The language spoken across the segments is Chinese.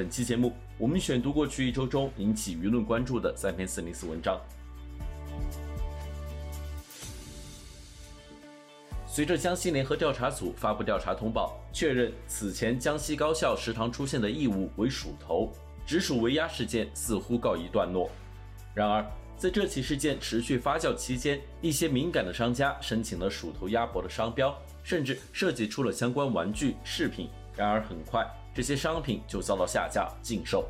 本期节目，我们选读过去一周中引起舆论关注的三篇四零四文章。随着江西联合调查组发布调查通报，确认此前江西高校食堂出现的异物为鼠头，直属围压事件似乎告一段落。然而，在这起事件持续发酵期间，一些敏感的商家申请了鼠头鸭脖的商标，甚至设计出了相关玩具饰品。然而，很快这些商品就遭到下架禁售。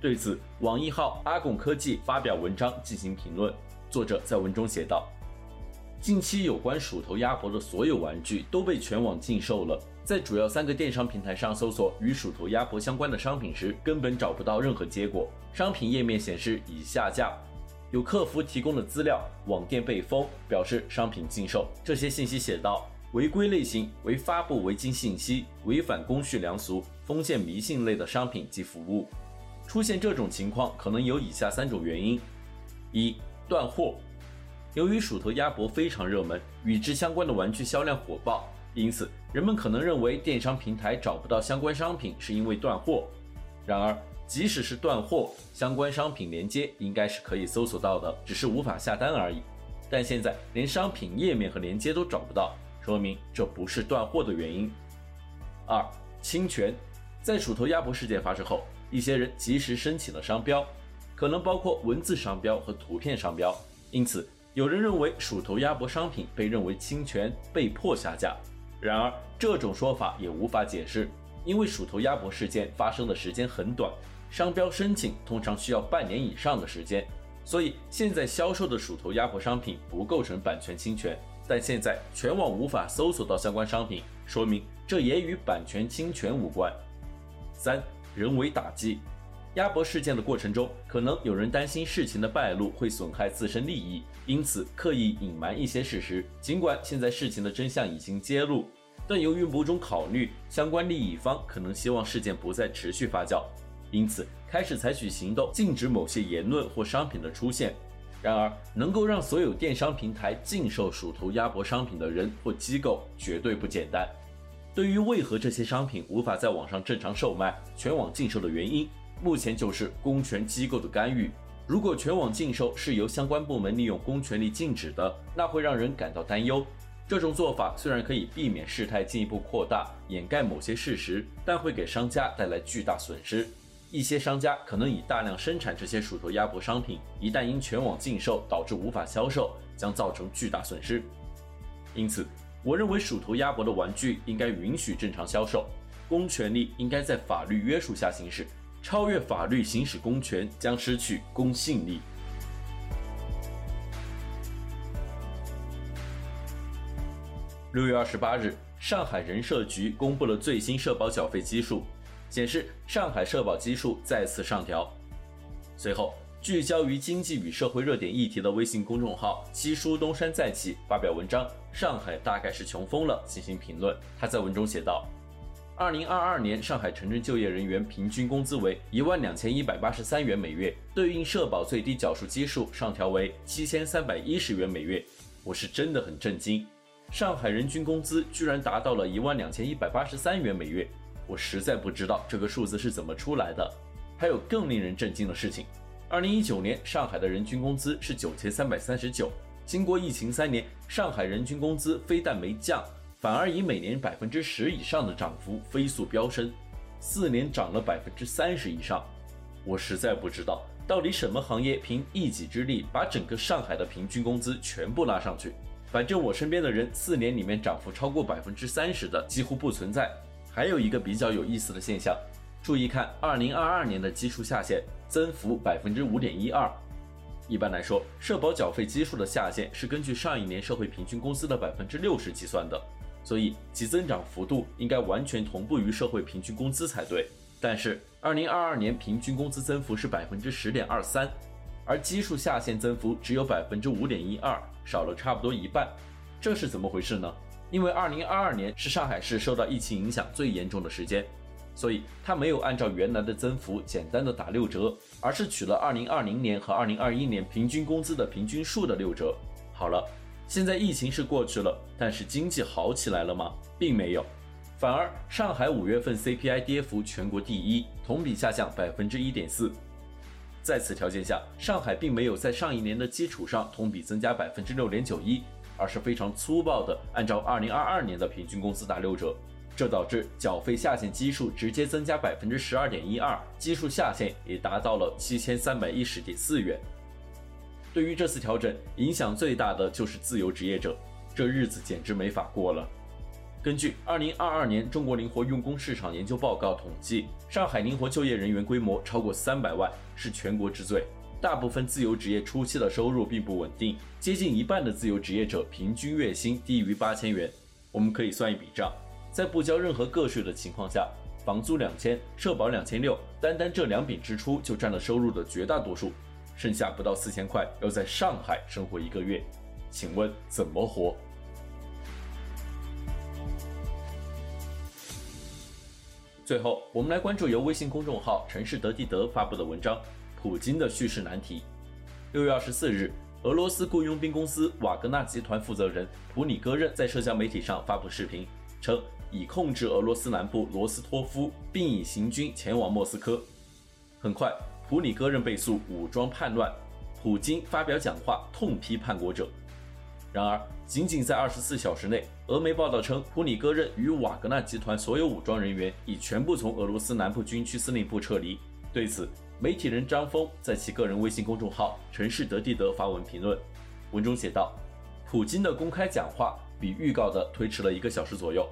对此，网易号阿拱科技发表文章进行评论。作者在文中写道：“近期有关鼠头鸭脖的所有玩具都被全网禁售了。在主要三个电商平台上搜索与鼠头鸭脖相关的商品时，根本找不到任何结果。商品页面显示已下架。”有客服提供的资料，网店被封，表示商品禁售。这些信息写道：违规类型为发布违禁信息、违反公序良俗、封建迷信类的商品及服务。出现这种情况可能有以下三种原因：一、断货。由于鼠头鸭脖非常热门，与之相关的玩具销量火爆，因此人们可能认为电商平台找不到相关商品是因为断货。然而，即使是断货，相关商品链接应该是可以搜索到的，只是无法下单而已。但现在连商品页面和链接都找不到，说明这不是断货的原因。二、侵权。在鼠头鸭脖事件发生后，一些人及时申请了商标，可能包括文字商标和图片商标，因此有人认为鼠头鸭脖商品被认为侵权，被迫下架。然而，这种说法也无法解释，因为鼠头鸭脖事件发生的时间很短。商标申请通常需要半年以上的时间，所以现在销售的鼠头鸭脖商品不构成版权侵权。但现在全网无法搜索到相关商品，说明这也与版权侵权无关。三、人为打击。鸭脖事件的过程中，可能有人担心事情的败露会损害自身利益，因此刻意隐瞒一些事实。尽管现在事情的真相已经揭露，但由于某种考虑，相关利益方可能希望事件不再持续发酵。因此，开始采取行动，禁止某些言论或商品的出现。然而，能够让所有电商平台禁售鼠头鸭脖商品的人或机构绝对不简单。对于为何这些商品无法在网上正常售卖，全网禁售的原因，目前就是公权机构的干预。如果全网禁售是由相关部门利用公权力禁止的，那会让人感到担忧。这种做法虽然可以避免事态进一步扩大，掩盖某些事实，但会给商家带来巨大损失。一些商家可能以大量生产这些鼠头鸭脖商品，一旦因全网禁售导致无法销售，将造成巨大损失。因此，我认为鼠头鸭脖的玩具应该允许正常销售，公权力应该在法律约束下行使，超越法律行使公权将失去公信力。六月二十八日，上海人社局公布了最新社保缴费基数。显示上海社保基数再次上调。随后，聚焦于经济与社会热点议题的微信公众号“七叔东山再起”发表文章，上海大概是穷疯了，进行评论。他在文中写道：“二零二二年上海城镇就业人员平均工资为一万两千一百八十三元每月，对应社保最低缴数基数上调为七千三百一十元每月。”我是真的很震惊，上海人均工资居然达到了一万两千一百八十三元每月。我实在不知道这个数字是怎么出来的。还有更令人震惊的事情：二零一九年上海的人均工资是九千三百三十九，经过疫情三年，上海人均工资非但没降，反而以每年百分之十以上的涨幅飞速飙升，四年涨了百分之三十以上。我实在不知道到底什么行业凭一己之力把整个上海的平均工资全部拉上去。反正我身边的人四年里面涨幅超过百分之三十的几乎不存在。还有一个比较有意思的现象，注意看，二零二二年的基数下限增幅百分之五点一二。一般来说，社保缴费基数的下限是根据上一年社会平均工资的百分之六十计算的，所以其增长幅度应该完全同步于社会平均工资才对。但是，二零二二年平均工资增幅是百分之十点二三，而基数下限增幅只有百分之五点一二，少了差不多一半，这是怎么回事呢？因为二零二二年是上海市受到疫情影响最严重的时间，所以他没有按照原来的增幅简单的打六折，而是取了二零二零年和二零二一年平均工资的平均数的六折。好了，现在疫情是过去了，但是经济好起来了吗？并没有，反而上海五月份 CPI 跌幅全国第一，同比下降百分之一点四。在此条件下，上海并没有在上一年的基础上同比增加百分之六点九一，而是非常粗暴的按照二零二二年的平均工资打六折，这导致缴费下限基数直接增加百分之十二点一二，基数下限也达到了七千三百一十点四元。对于这次调整，影响最大的就是自由职业者，这日子简直没法过了。根据二零二二年中国灵活用工市场研究报告统计，上海灵活就业人员规模超过三百万，是全国之最。大部分自由职业初期的收入并不稳定，接近一半的自由职业者平均月薪低于八千元。我们可以算一笔账，在不交任何个税的情况下，房租两千，社保两千六，单单这两笔支出就占了收入的绝大多数，剩下不到四千块要在上海生活一个月，请问怎么活？最后，我们来关注由微信公众号“城市德地德”发布的文章《普京的叙事难题》。六月二十四日，俄罗斯雇佣兵公司瓦格纳集团负责人普里戈任在社交媒体上发布视频，称已控制俄罗斯南部罗斯托夫，并已行军前往莫斯科。很快，普里戈任被诉武装叛乱，普京发表讲话痛批叛国者。然而，仅仅在二十四小时内，俄媒报道称，普里戈任与瓦格纳集团所有武装人员已全部从俄罗斯南部军区司令部撤离。对此，媒体人张峰在其个人微信公众号“城市德地德”发文评论，文中写道：“普京的公开讲话比预告的推迟了一个小时左右，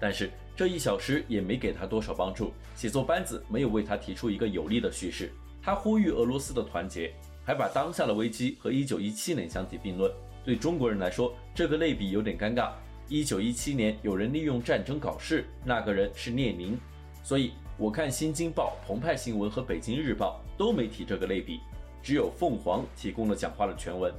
但是这一小时也没给他多少帮助，写作班子没有为他提出一个有力的叙事。他呼吁俄罗斯的团结，还把当下的危机和一九一七年相提并论。对中国人来说，这个类比有点尴尬。”一九一七年，有人利用战争搞事，那个人是列宁。所以我看《新京报》、澎湃新闻和《北京日报》都没提这个类比，只有凤凰提供了讲话的全文。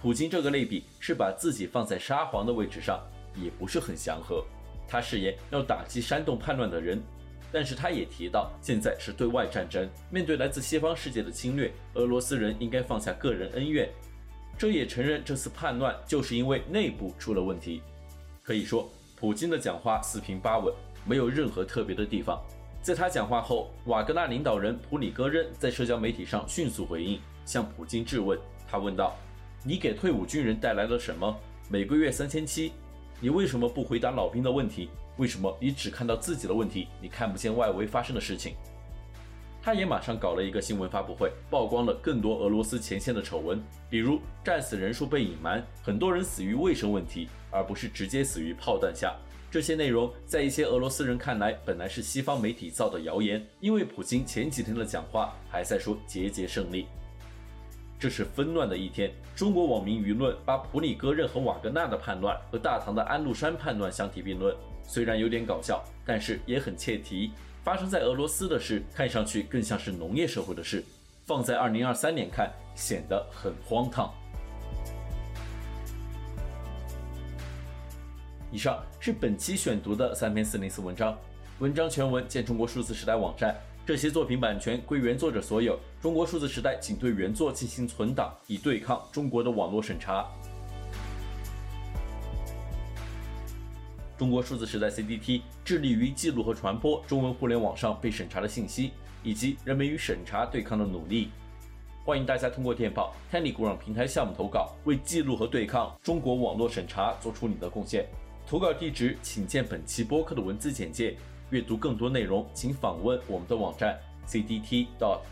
普京这个类比是把自己放在沙皇的位置上，也不是很祥和。他誓言要打击煽动叛乱的人，但是他也提到现在是对外战争，面对来自西方世界的侵略，俄罗斯人应该放下个人恩怨。这也承认这次叛乱就是因为内部出了问题。可以说，普京的讲话四平八稳，没有任何特别的地方。在他讲话后，瓦格纳领导人普里戈任在社交媒体上迅速回应，向普京质问。他问道：“你给退伍军人带来了什么？每个月三千七，你为什么不回答老兵的问题？为什么你只看到自己的问题，你看不见外围发生的事情？”他也马上搞了一个新闻发布会，曝光了更多俄罗斯前线的丑闻，比如战死人数被隐瞒，很多人死于卫生问题，而不是直接死于炮弹下。这些内容在一些俄罗斯人看来，本来是西方媒体造的谣言，因为普京前几天的讲话还在说节节胜利。这是纷乱的一天，中国网民舆论把普里戈任和瓦格纳的叛乱和大唐的安禄山叛乱相提并论，虽然有点搞笑，但是也很切题。发生在俄罗斯的事，看上去更像是农业社会的事；放在二零二三年看，显得很荒唐。以上是本期选读的三篇四零四文章，文章全文见中国数字时代网站。这些作品版权归原作者所有，中国数字时代仅对原作进行存档，以对抗中国的网络审查。中国数字时代 CDT 致力于记录和传播中文互联网上被审查的信息，以及人们与审查对抗的努力。欢迎大家通过电报 Telegram 平台项目投稿，为记录和对抗中国网络审查做出你的贡献。投稿地址请见本期播客的文字简介。阅读更多内容，请访问我们的网站 cdt.dot.media。